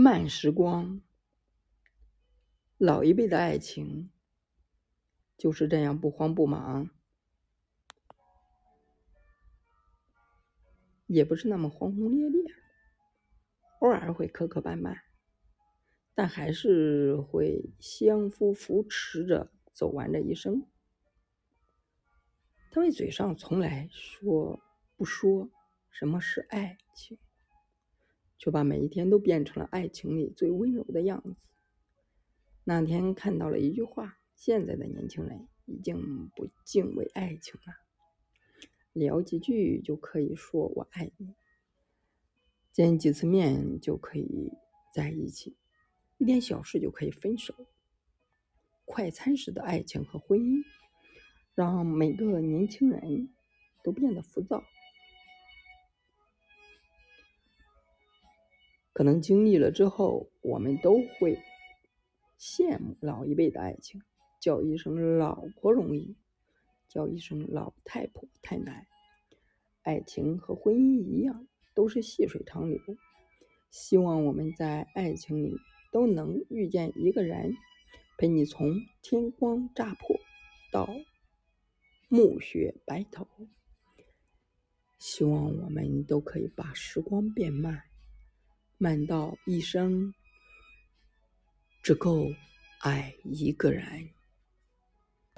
慢时光，老一辈的爱情就是这样不慌不忙，也不是那么轰轰烈烈，偶尔会磕磕绊绊，但还是会相夫扶持着走完这一生。他们嘴上从来说不说什么是爱情。却把每一天都变成了爱情里最温柔的样子。那天看到了一句话：现在的年轻人已经不敬畏爱情了，聊几句就可以说我爱你，见几次面就可以在一起，一点小事就可以分手。快餐式的爱情和婚姻，让每个年轻人都变得浮躁。可能经历了之后，我们都会羡慕老一辈的爱情，叫一声老婆容易，叫一声老太婆太难。爱情和婚姻一样，都是细水长流。希望我们在爱情里都能遇见一个人，陪你从天光乍破到暮雪白头。希望我们都可以把时光变慢。慢到一生只够爱一个人。